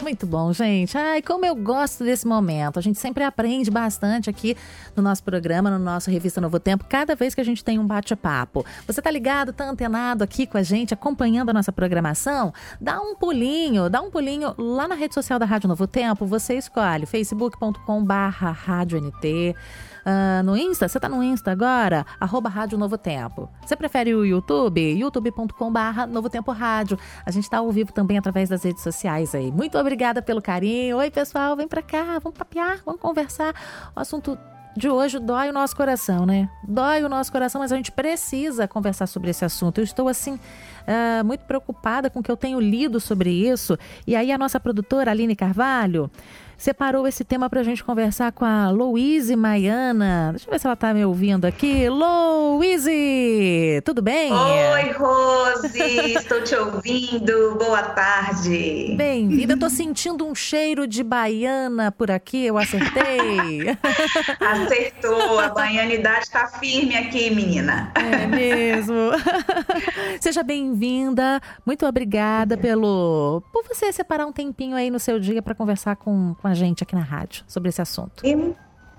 Muito bom, gente. Ai, como eu gosto desse momento. A gente sempre aprende bastante aqui no nosso programa, no nosso Revista Novo Tempo, cada vez que a gente tem um bate-papo. Você tá ligado, tá antenado aqui com a gente, acompanhando a nossa programação? Dá um pulinho, dá um pulinho lá na rede social da Rádio Novo Tempo. Você escolhe facebook.com/barra Rádio NT. Uh, no Insta? Você tá no Insta agora? Arroba Rádio Novo Tempo. Você prefere o YouTube? youtube.com barra Novo Tempo Rádio. A gente tá ao vivo também através das redes sociais aí. Muito obrigada pelo carinho. Oi, pessoal, vem pra cá, vamos papiar, vamos conversar. O assunto de hoje dói o nosso coração, né? Dói o nosso coração, mas a gente precisa conversar sobre esse assunto. Eu estou assim. Uh, muito preocupada com o que eu tenho lido sobre isso. E aí, a nossa produtora, Aline Carvalho, separou esse tema para a gente conversar com a Louise Maiana. Deixa eu ver se ela está me ouvindo aqui. Louise, tudo bem? Oi, Rose, estou te ouvindo. Boa tarde. Bem-vinda. Estou sentindo um cheiro de baiana por aqui, eu acertei. Acertou, a baianidade está firme aqui, menina. É mesmo. Seja bem-vinda. Muito obrigada pelo por você separar um tempinho aí no seu dia para conversar com com a gente aqui na rádio sobre esse assunto.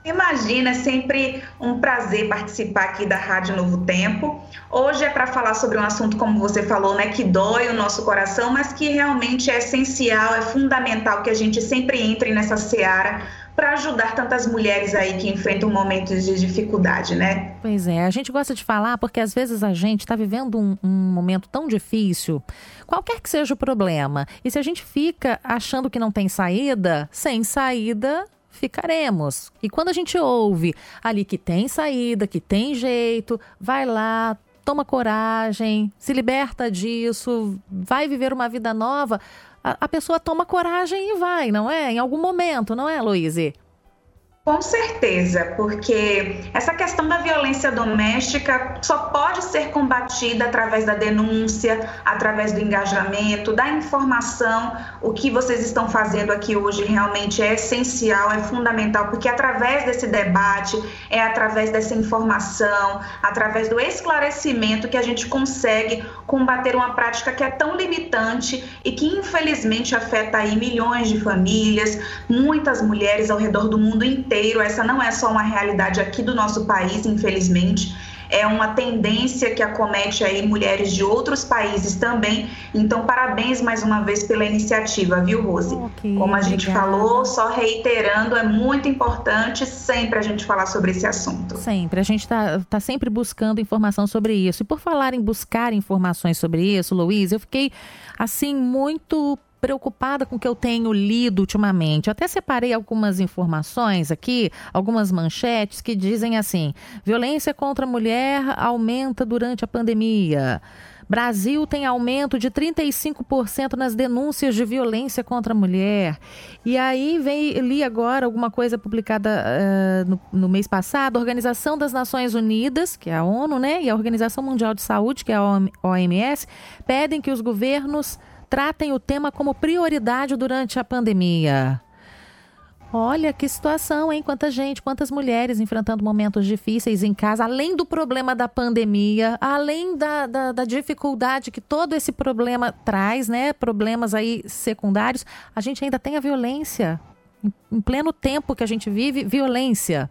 Imagina, é sempre um prazer participar aqui da Rádio Novo Tempo. Hoje é para falar sobre um assunto, como você falou, né, que dói o nosso coração, mas que realmente é essencial, é fundamental que a gente sempre entre nessa seara para ajudar tantas mulheres aí que enfrentam momentos de dificuldade, né? Pois é, a gente gosta de falar porque às vezes a gente está vivendo um, um, momento tão difícil, qualquer que seja o problema, e se a gente fica achando que não tem saída, sem saída ficaremos. E quando a gente ouve ali que tem saída, que tem jeito, vai lá, toma coragem, se liberta disso, vai viver uma vida nova, a, pessoa toma coragem e vai, não é? Em algum momento, não é, Luíse? Com certeza, porque essa questão da violência doméstica só pode ser combatida através da denúncia, através do engajamento, da informação. O que vocês estão fazendo aqui hoje realmente é essencial, é fundamental, porque através desse debate, é através dessa informação, através do esclarecimento que a gente consegue combater uma prática que é tão limitante e que infelizmente afeta aí milhões de famílias, muitas mulheres ao redor do mundo inteiro inteiro. Essa não é só uma realidade aqui do nosso país, infelizmente. É uma tendência que acomete aí mulheres de outros países também. Então, parabéns mais uma vez pela iniciativa, viu, Rose? Okay, Como a gente obrigada. falou, só reiterando, é muito importante sempre a gente falar sobre esse assunto. Sempre. A gente está tá sempre buscando informação sobre isso. E por falar em buscar informações sobre isso, Luiz, eu fiquei assim muito preocupada com o que eu tenho lido ultimamente. Eu até separei algumas informações aqui, algumas manchetes que dizem assim: violência contra a mulher aumenta durante a pandemia. Brasil tem aumento de 35% nas denúncias de violência contra a mulher. E aí vem, li agora alguma coisa publicada uh, no, no, mês passado, a Organização das Nações Unidas, que é a ONU, né, e a Organização Mundial de Saúde, que é a OMS, pedem que os governos tratem o tema como prioridade durante a pandemia. Olha que situação, hein? Quanta gente, quantas mulheres enfrentando momentos difíceis em casa, além do problema da pandemia, além da, da, da, dificuldade que todo esse problema traz, né? Problemas aí secundários, a gente ainda tem a violência. Em, pleno tempo que a gente vive, violência.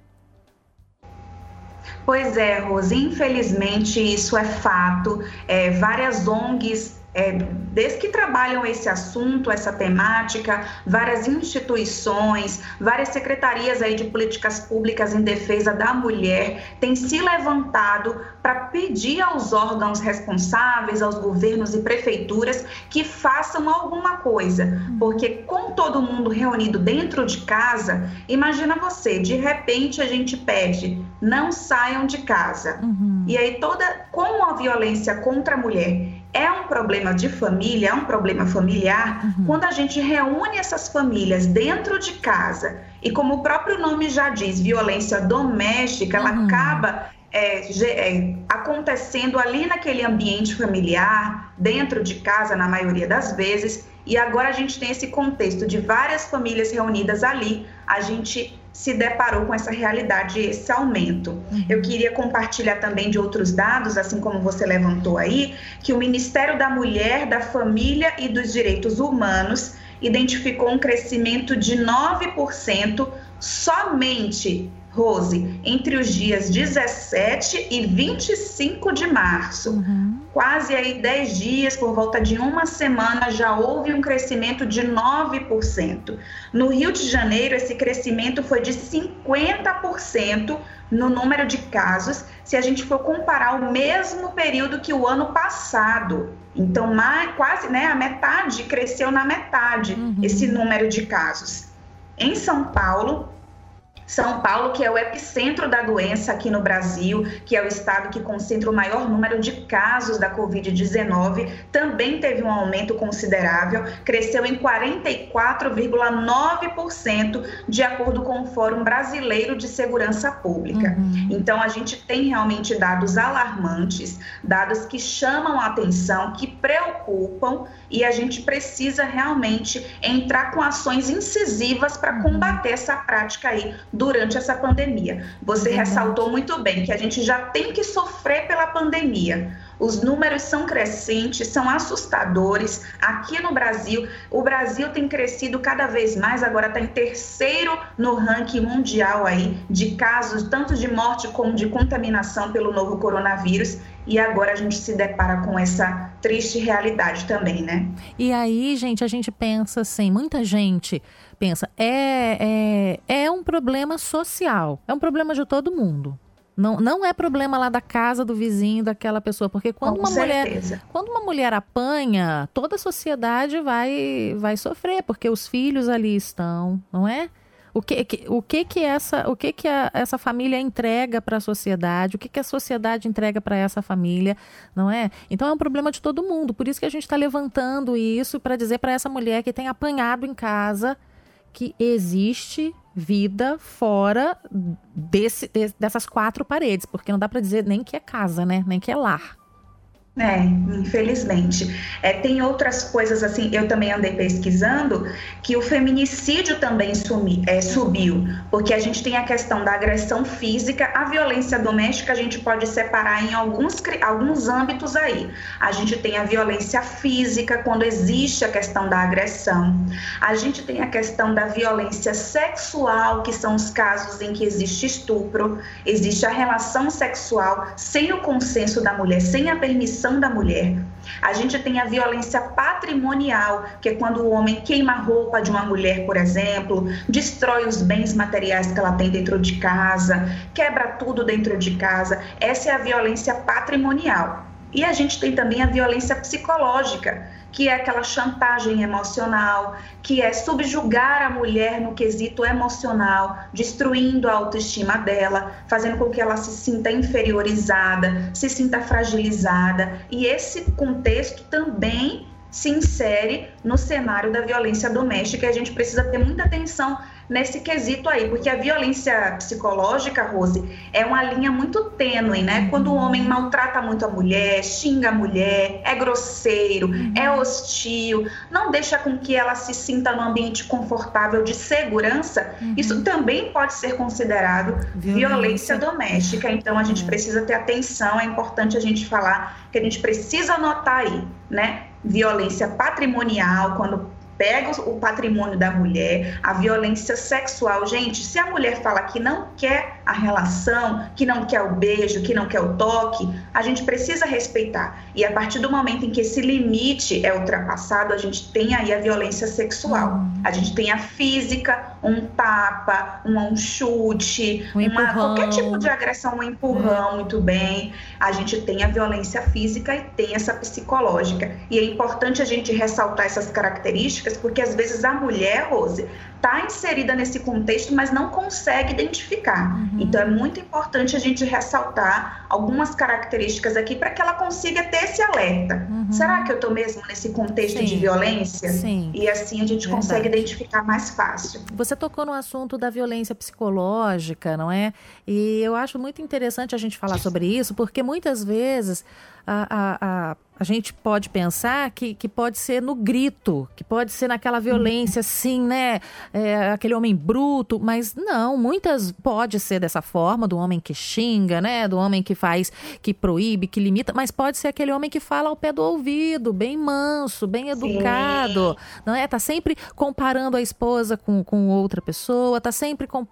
Pois é, Rose, infelizmente isso é fato. É, várias ONGs é, desde que trabalham esse assunto, essa temática, várias instituições, várias secretarias aí de políticas públicas em defesa da mulher têm se levantado para pedir aos órgãos responsáveis, aos governos e prefeituras que façam alguma coisa, porque com todo mundo reunido dentro de casa, imagina você, de repente a gente pede, não saiam de casa. Uhum. E aí toda como a violência contra a mulher é um problema de família, é um problema familiar, uhum. quando a gente reúne essas famílias dentro de casa e, como o próprio nome já diz, violência doméstica, uhum. ela acaba é, é, acontecendo ali naquele ambiente familiar, dentro de casa, na maioria das vezes, e agora a gente tem esse contexto de várias famílias reunidas ali, a gente se deparou com essa realidade, esse aumento. Uhum. Eu queria compartilhar também de outros dados, assim como você levantou aí, que o Ministério da Mulher, da Família e dos Direitos Humanos identificou um crescimento de 9% somente Rose, entre os dias 17 e 25 de março. Uhum. Quase aí 10 dias, por volta de uma semana, já houve um crescimento de 9%. No Rio de Janeiro, esse crescimento foi de 50% no número de casos, se a gente for comparar o mesmo período que o ano passado. Então, mais, quase né, a metade cresceu na metade uhum. esse número de casos. Em São Paulo, são Paulo, que é o epicentro da doença aqui no Brasil, que é o estado que concentra o maior número de casos da Covid-19, também teve um aumento considerável, cresceu em 44,9%, de acordo com o Fórum Brasileiro de Segurança Pública. Uhum. Então, a gente tem realmente dados alarmantes, dados que chamam a atenção, que preocupam, e a gente precisa realmente entrar com ações incisivas para uhum. combater essa prática aí durante essa pandemia. Você uhum. ressaltou muito bem que a gente já tem que sofrer pela pandemia. Os números são crescentes, são assustadores. Aqui no Brasil, o Brasil tem crescido cada vez mais, agora está em terceiro no ranking mundial aí de casos, tanto de morte como de contaminação pelo novo coronavírus. E agora a gente se depara com essa triste realidade também, né? E aí, gente, a gente pensa assim, muita gente pensa, é, é, é um problema social, é um problema de todo mundo. Não, não é problema lá da casa do vizinho, daquela pessoa, porque quando uma mulher quando uma mulher apanha, toda a sociedade vai vai sofrer, porque os filhos ali estão, não é? O que, o que que essa o que que a, essa família entrega para a sociedade? O que que a sociedade entrega para essa família, não é? Então é um problema de todo mundo. Por isso que a gente está levantando isso para dizer para essa mulher que tem apanhado em casa que existe vida fora desse, dessas quatro paredes, porque não dá para dizer nem que é casa, né? Nem que é lar. É, infelizmente. É, tem outras coisas assim, eu também andei pesquisando, que o feminicídio também sumi, é, subiu, porque a gente tem a questão da agressão física, a violência doméstica a gente pode separar em alguns, alguns âmbitos aí. A gente tem a violência física, quando existe a questão da agressão. A gente tem a questão da violência sexual, que são os casos em que existe estupro, existe a relação sexual sem o consenso da mulher, sem a permissão da mulher. A gente tem a violência patrimonial, que é quando o homem queima a roupa de uma mulher, por exemplo, destrói os bens materiais que ela tem dentro de casa, quebra tudo dentro de casa. Essa é a violência patrimonial. E a gente tem também a violência psicológica, que é aquela chantagem emocional, que é subjugar a mulher no quesito emocional, destruindo a autoestima dela, fazendo com que ela se sinta inferiorizada, se sinta fragilizada. E esse contexto também se insere no cenário da violência doméstica e a gente precisa ter muita atenção nesse quesito aí, porque a violência psicológica, Rose, é uma linha muito tênue, né? Uhum. Quando o homem maltrata muito a mulher, xinga a mulher, é grosseiro, uhum. é hostil, não deixa com que ela se sinta num ambiente confortável de segurança, uhum. isso também pode ser considerado violência, violência doméstica. Então a gente uhum. precisa ter atenção, é importante a gente falar que a gente precisa anotar aí, né? Violência patrimonial, quando pega o patrimônio da mulher, a violência sexual. Gente, se a mulher fala que não quer a relação, que não quer o beijo, que não quer o toque, a gente precisa respeitar. E a partir do momento em que esse limite é ultrapassado, a gente tem aí a violência sexual. A gente tem a física, um tapa, um, um chute, um uma, qualquer tipo de agressão, um empurrão, é. muito bem. A gente tem a violência física e tem essa psicológica. E é importante a gente ressaltar essas características, porque às vezes a mulher, Rose, está inserida nesse contexto, mas não consegue identificar. Uhum. Então é muito importante a gente ressaltar algumas características aqui para que ela consiga ter esse alerta. Uhum. Será que eu estou mesmo nesse contexto Sim. de violência? Sim. E assim a gente Verdade. consegue identificar mais fácil. Você tocou no assunto da violência psicológica, não é? E eu acho muito interessante a gente falar sobre isso, porque muitas vezes a, a, a a gente pode pensar que, que pode ser no grito, que pode ser naquela violência, assim, né? É, aquele homem bruto, mas não, muitas pode ser dessa forma, do homem que xinga, né? Do homem que faz, que proíbe, que limita, mas pode ser aquele homem que fala ao pé do ouvido, bem manso, bem educado, Sim. não é? Tá sempre comparando a esposa com, com outra pessoa, tá sempre com,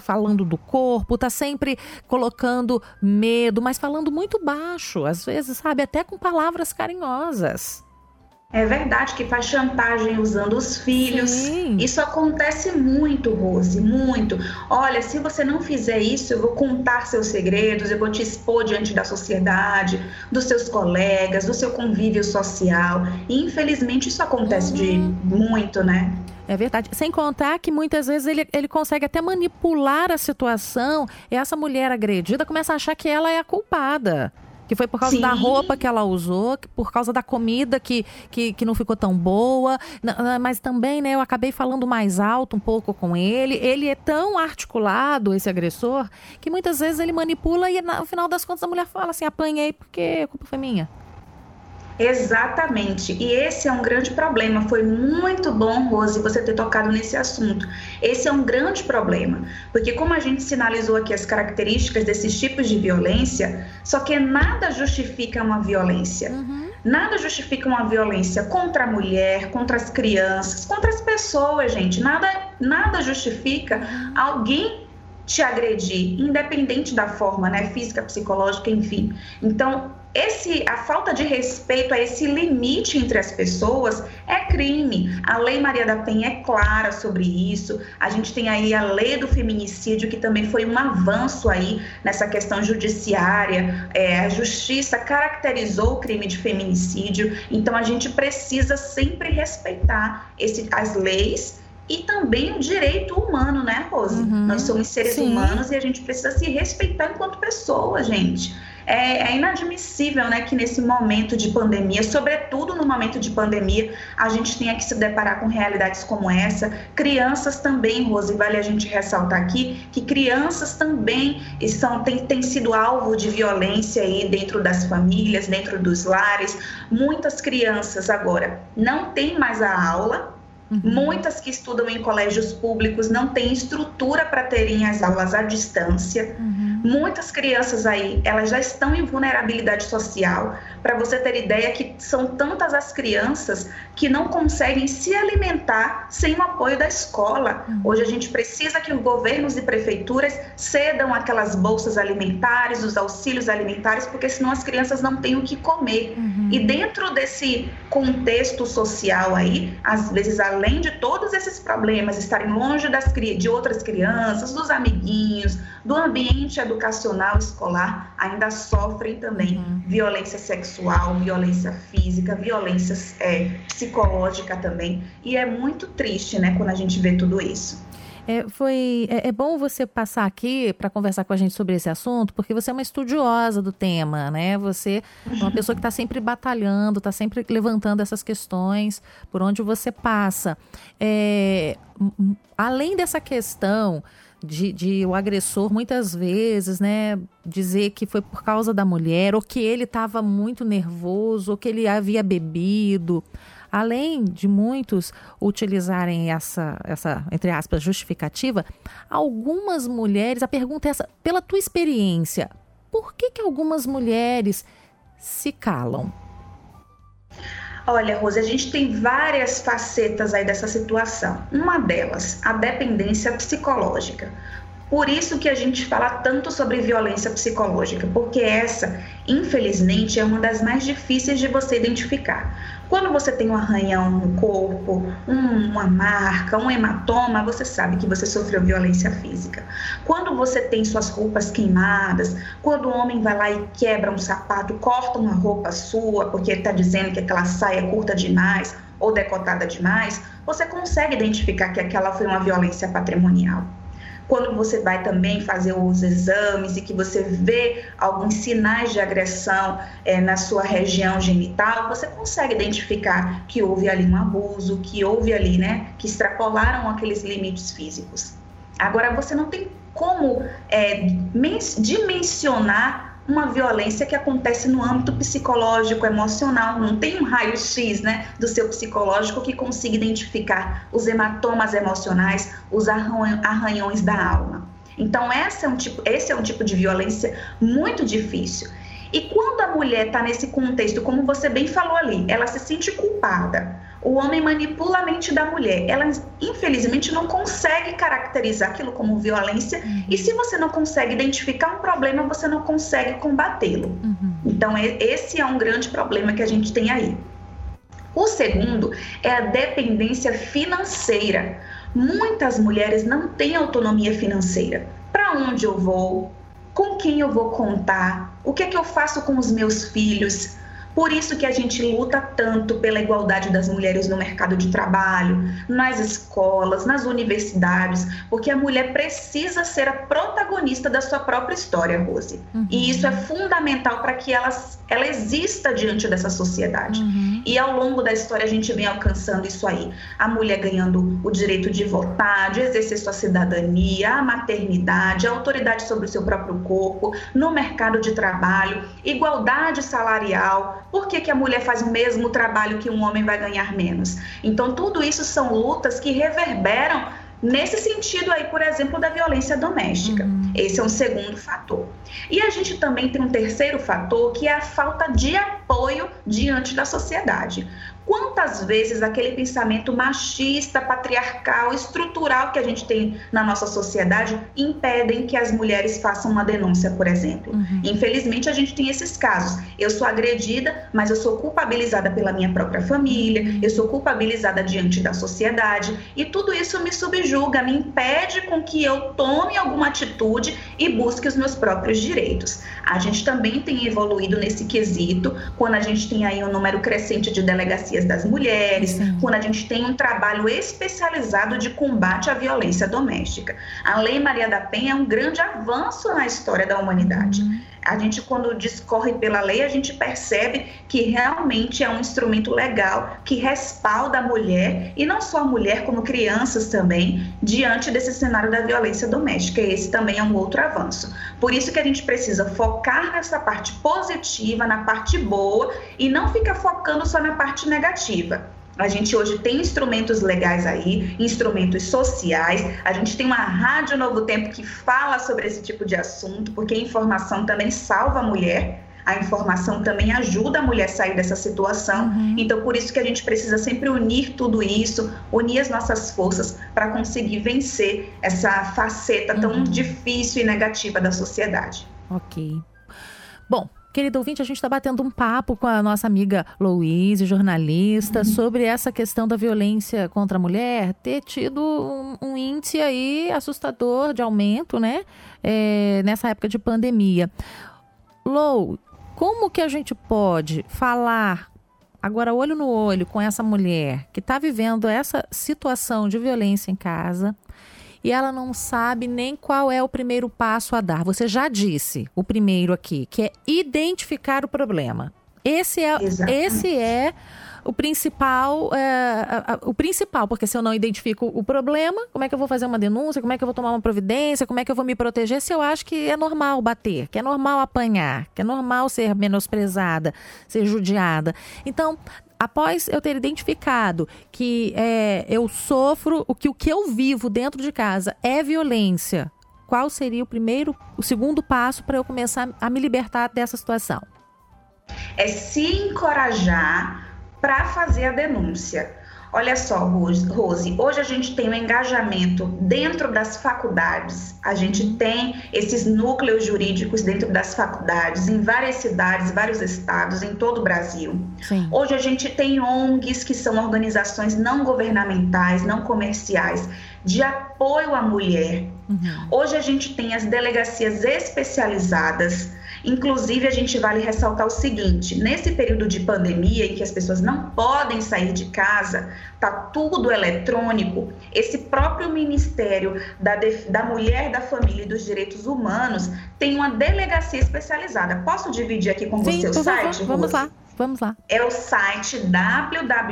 falando do corpo, tá sempre colocando medo, mas falando muito baixo, às vezes, sabe? Até com palavras palavras carinhosas. É verdade que faz chantagem usando os filhos. Sim. Isso acontece muito, Rose, muito. Olha, se você não fizer isso, eu vou contar seus segredos, eu vou te expor diante da sociedade, dos seus colegas, do seu convívio social. E infelizmente isso acontece uhum. de muito, né? É verdade. Sem contar que muitas vezes ele, ele consegue até manipular a situação e essa mulher agredida começa a achar que ela é a culpada. Que foi por causa Sim. da roupa que ela usou, por causa da comida que, que, que não ficou tão boa. Mas também, né, eu acabei falando mais alto um pouco com ele. Ele é tão articulado, esse agressor, que muitas vezes ele manipula e no final das contas a mulher fala assim: apanhei porque a culpa foi minha. Exatamente. E esse é um grande problema. Foi muito bom, Rose, você ter tocado nesse assunto. Esse é um grande problema, porque como a gente sinalizou aqui as características desses tipos de violência, só que nada justifica uma violência. Uhum. Nada justifica uma violência contra a mulher, contra as crianças, contra as pessoas, gente. Nada, nada justifica uhum. alguém te agredir, independente da forma, né, física, psicológica, enfim. Então, esse, a falta de respeito a esse limite entre as pessoas é crime. A Lei Maria da Penha é clara sobre isso. A gente tem aí a Lei do Feminicídio, que também foi um avanço aí nessa questão judiciária. É, a Justiça caracterizou o crime de feminicídio. Então, a gente precisa sempre respeitar esse, as leis e também o direito humano, né, Rose? Uhum, Nós somos seres sim. humanos e a gente precisa se respeitar enquanto pessoa, gente. É, é, inadmissível né, que nesse momento de pandemia, sobretudo no momento de pandemia, a gente tenha que se deparar com realidades como essa. Crianças também, Rose, vale a gente ressaltar aqui que crianças também são, têm, têm sido alvo de violência aí dentro das famílias, dentro dos lares. Muitas crianças agora não têm mais a aula, Uhum. Muitas que estudam em colégios públicos não têm estrutura para terem as aulas à distância. Uhum. Muitas crianças aí, elas já estão em vulnerabilidade social. Para você ter ideia que são tantas as crianças que não conseguem se alimentar sem o apoio da escola. Uhum. Hoje a gente precisa que os governos e prefeituras cedam aquelas bolsas alimentares, os auxílios alimentares, porque senão as crianças não têm o que comer. Uhum. E dentro desse contexto social aí, às vezes além de todos esses problemas estarem longe das, de outras crianças, dos amiguinhos, do ambiente educacional escolar, ainda sofrem também uhum. violência sexual, violência física, violência é, psicológica também. E é muito triste, né, quando a gente vê tudo isso. É, foi, é, é, bom você passar aqui para conversar com a gente sobre esse assunto, porque você é uma estudiosa do tema, né? Você é uma pessoa que está sempre batalhando, está sempre levantando essas questões por onde você passa. É, além dessa questão de, de, o agressor muitas vezes, né, dizer que foi por causa da mulher, ou que ele estava muito nervoso, ou que ele havia bebido além de muitos utilizarem essa, essa, entre aspas, justificativa, algumas mulheres, a pergunta é essa, pela tua experiência, por que, que algumas mulheres se calam? Olha, Rose, a gente tem várias facetas aí dessa situação. Uma delas, a dependência psicológica. Por isso que a gente fala tanto sobre violência psicológica, porque essa, infelizmente, é uma das mais difíceis de você identificar. Quando você tem um arranhão no corpo, um, uma marca, um hematoma, você sabe que você sofreu violência física. Quando você tem suas roupas queimadas, quando o homem vai lá e quebra um sapato, corta uma roupa sua, porque ele está dizendo que aquela saia é curta demais ou decotada demais, você consegue identificar que aquela foi uma violência patrimonial quando você vai também fazer os exames e que você vê alguns sinais de agressão é, na sua região genital, você consegue identificar que houve ali um abuso, que houve ali, né, que extrapolaram aqueles limites físicos. Agora, você não tem como é, dimensionar uma violência que acontece no âmbito psicológico, emocional, não tem um raio-x né, do seu psicológico que consiga identificar os hematomas emocionais, os arranhões da alma. Então, esse é um tipo, esse é um tipo de violência muito difícil. E quando a mulher está nesse contexto, como você bem falou ali, ela se sente culpada. O homem manipula a mente da mulher. Ela, infelizmente, não consegue caracterizar aquilo como violência. Uhum. E se você não consegue identificar um problema, você não consegue combatê-lo. Uhum. Então, esse é um grande problema que a gente tem aí. O segundo é a dependência financeira. Muitas mulheres não têm autonomia financeira. Para onde eu vou? Com quem eu vou contar? O que é que eu faço com os meus filhos? Por isso que a gente luta tanto pela igualdade das mulheres no mercado de trabalho, nas escolas, nas universidades, porque a mulher precisa ser a protagonista da sua própria história, Rose. Uhum. E isso é fundamental para que ela, ela exista diante dessa sociedade. Uhum. E ao longo da história a gente vem alcançando isso aí. A mulher ganhando o direito de votar, de exercer sua cidadania, a maternidade, a autoridade sobre o seu próprio corpo, no mercado de trabalho, igualdade salarial, por que, que a mulher faz o mesmo trabalho que um homem vai ganhar menos? Então, tudo isso são lutas que reverberam nesse sentido aí, por exemplo, da violência doméstica. Uhum. Esse é um segundo fator. E a gente também tem um terceiro fator, que é a falta de apoio diante da sociedade. Quantas vezes aquele pensamento machista, patriarcal, estrutural que a gente tem na nossa sociedade impedem que as mulheres façam uma denúncia, por exemplo? Uhum. Infelizmente, a gente tem esses casos. Eu sou agredida, mas eu sou culpabilizada pela minha própria família, uhum. eu sou culpabilizada diante da sociedade, e tudo isso me subjuga, me impede com que eu tome alguma atitude e busque os meus próprios direitos. A gente também tem evoluído nesse quesito, quando a gente tem aí um número crescente de delegacias das mulheres, Sim. quando a gente tem um trabalho especializado de combate à violência doméstica. A Lei Maria da Penha é um grande avanço na história da humanidade. Uhum a gente, quando discorre pela lei, a gente percebe que realmente é um instrumento legal que respalda a mulher, e não só a mulher, como crianças também, diante desse cenário da violência doméstica. Esse também é um outro avanço. Por isso que a gente precisa focar nessa parte positiva, na parte boa, e não ficar focando só na parte negativa. A gente hoje tem instrumentos legais aí, instrumentos sociais. A gente tem uma Rádio Novo Tempo que fala sobre esse tipo de assunto, porque informação também salva a mulher. A informação também ajuda a mulher a sair dessa situação. Uhum. Então, por isso que a gente precisa sempre unir tudo isso, unir as nossas forças para conseguir vencer essa faceta tão uhum. difícil e negativa da sociedade. Ok. Bom, Querido ouvinte, a gente está batendo um papo com a nossa amiga Louise, jornalista, uhum. sobre essa questão da violência contra a mulher ter tido um, um índice aí assustador de aumento, né? É, nessa época de pandemia. Lou, como que a gente pode falar agora olho no olho com essa mulher que está vivendo essa situação de violência em casa? e ela não sabe nem qual é o primeiro passo a dar. Você já disse o primeiro aqui, que é identificar o problema. Esse é, esse é o principal, é, o principal, porque se eu não identifico o problema, como é que eu vou fazer uma denúncia? Como é que eu vou tomar uma providência? Como é que eu vou me proteger? Se eu acho que é normal bater, que é normal apanhar, que é normal ser menosprezada, ser judiada. Então, após eu ter identificado que é, eu sofro, o que o que eu vivo dentro de casa é violência, qual seria o primeiro, o segundo passo para eu começar a me libertar dessa situação? É se encorajar para fazer a denúncia. Olha só, Rose, hoje a gente tem um engajamento dentro das faculdades, a gente tem esses núcleos jurídicos dentro das faculdades, em várias cidades, vários estados, em todo o Brasil. Sim. Hoje a gente tem ONGs, que são organizações não governamentais, não comerciais, de apoio à mulher. Uhum. Hoje a gente tem as delegacias especializadas Inclusive, a gente vale ressaltar o seguinte: nesse período de pandemia em que as pessoas não podem sair de casa, tá tudo eletrônico, esse próprio Ministério da, da Mulher, da Família e dos Direitos Humanos tem uma delegacia especializada. Posso dividir aqui com Sim, você o site? Favor, vamos lá. Vamos lá. É o site www.gov.br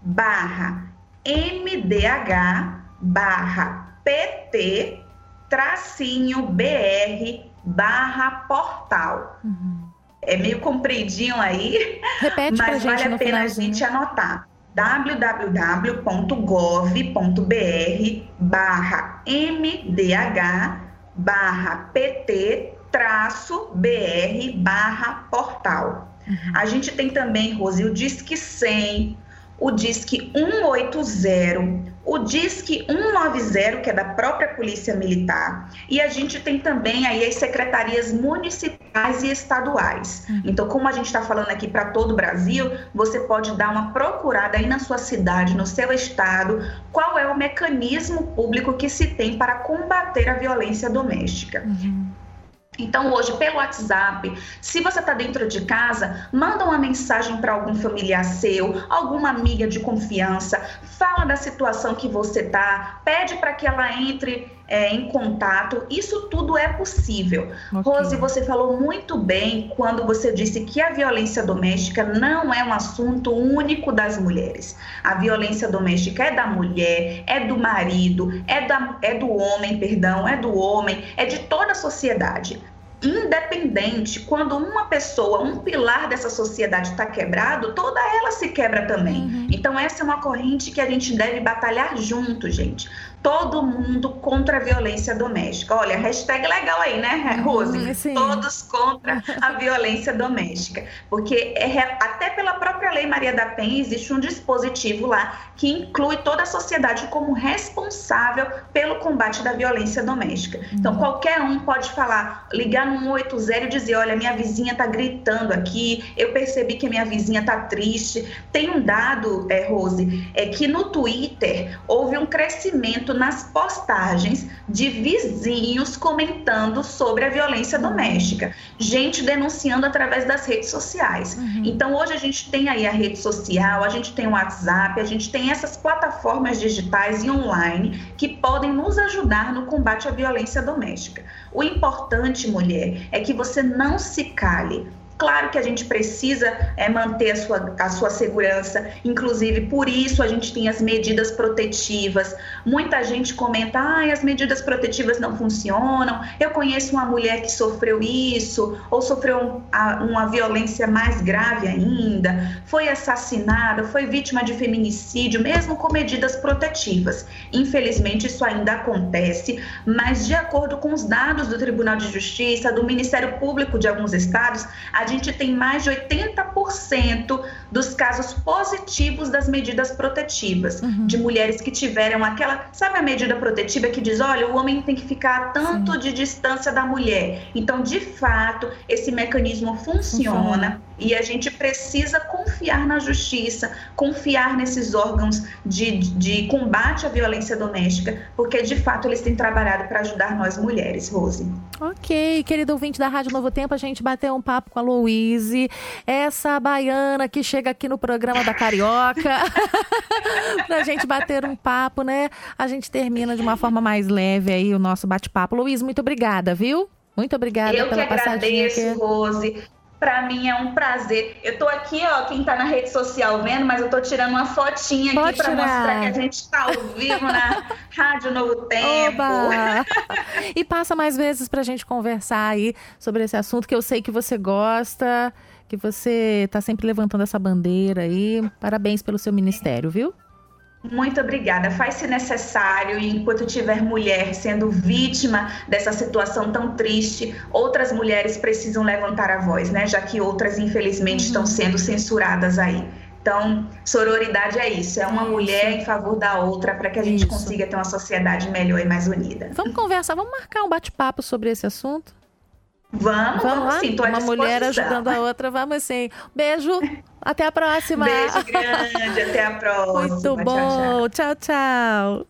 barra mdh barra pt tracinho BR barra portal. Uhum. É meio compridinho aí, Repete mas vale a pena a gente anotar www.gov.br barra mdh barra pt traço br barra portal. Uhum. A gente tem também, Rose, o Disque 100, o Disque 180, o Disque 190, que é da própria Polícia Militar, e a gente tem também aí as secretarias municipais e estaduais. Uhum. Então, como a gente está falando aqui para todo o Brasil, você pode dar uma procurada aí na sua cidade, no seu estado, qual é o mecanismo público que se tem para combater a violência doméstica. Uhum. Então, hoje, pelo WhatsApp, se você está dentro de casa, manda uma mensagem para algum familiar seu, alguma amiga de confiança, fala da situação que você está, pede para que ela entre é, em contato. Isso tudo é possível. Okay. Rose, você falou muito bem quando você disse que a violência doméstica não é um assunto único das mulheres. A violência doméstica é da mulher, é do marido, é, da, é do homem, perdão, é do homem, é de toda a sociedade independente, quando uma pessoa, um pilar dessa sociedade está quebrado, toda ela se quebra também. Uhum. Então, essa é uma corrente que a gente deve batalhar junto, gente todo mundo contra a violência doméstica. Olha, hashtag legal aí, né, uhum, Rose? Sim. Todos contra a violência doméstica. Porque é, até pela própria Lei Maria da Penha existe um dispositivo lá que inclui toda a sociedade como responsável pelo combate da violência doméstica. Então, uhum. qualquer um pode falar, ligar no 180 e dizer, olha, minha vizinha está gritando aqui, eu percebi que minha vizinha está triste. Tem um dado, é, Rose, é que no Twitter houve um crescimento nas postagens de vizinhos comentando sobre a violência doméstica, gente denunciando através das redes sociais. Uhum. Então hoje a gente tem aí a rede social, a gente tem o WhatsApp, a gente tem essas plataformas digitais e online que podem nos ajudar no combate à violência doméstica. O importante, mulher, é que você não se cale Claro que a gente precisa é, manter a sua, a sua segurança, inclusive por isso a gente tem as medidas protetivas. Muita gente comenta, ah, as medidas protetivas não funcionam. Eu conheço uma mulher que sofreu isso, ou sofreu uma violência mais grave ainda, foi assassinada, foi vítima de feminicídio, mesmo com medidas protetivas. Infelizmente, isso ainda acontece, mas de acordo com os dados do Tribunal de Justiça, do Ministério Público de alguns estados, a a gente tem mais de 80% dos casos positivos das medidas protetivas, uhum. de mulheres que tiveram aquela, sabe a medida protetiva que diz, olha, o homem tem que ficar tanto Sim. de distância da mulher. Então, de fato, esse mecanismo funciona. funciona e a gente precisa confiar na justiça, confiar nesses órgãos de, de combate à violência doméstica, porque de fato eles têm trabalhado para ajudar nós mulheres, Rose. Ok, querido ouvinte da Rádio Novo Tempo, a gente bateu um papo com a Louise, essa baiana que chega aqui no programa da Carioca, para a gente bater um papo, né? A gente termina de uma forma mais leve aí o nosso bate-papo. Louise, muito obrigada, viu? Muito obrigada Eu pela que agradeço, aqui. Rose. Para mim é um prazer. Eu tô aqui, ó, quem tá na rede social vendo, mas eu tô tirando uma fotinha Pode aqui para mostrar que a gente tá ao vivo na Rádio Novo Tempo. E passa mais vezes pra gente conversar aí sobre esse assunto que eu sei que você gosta, que você tá sempre levantando essa bandeira aí. Parabéns pelo seu ministério, viu? Muito obrigada. Faz-se necessário, e enquanto tiver mulher sendo vítima dessa situação tão triste, outras mulheres precisam levantar a voz, né? Já que outras, infelizmente, uhum. estão sendo censuradas aí. Então, sororidade é isso, é uma mulher em favor da outra para que a gente isso. consiga ter uma sociedade melhor e mais unida. Vamos conversar, vamos marcar um bate-papo sobre esse assunto? Vamos, vamos, lá? sim, Uma mulher ajudando a outra, vamos sim. Beijo, até a próxima. Beijo grande, até a próxima. Muito bom, tchau, tchau. tchau.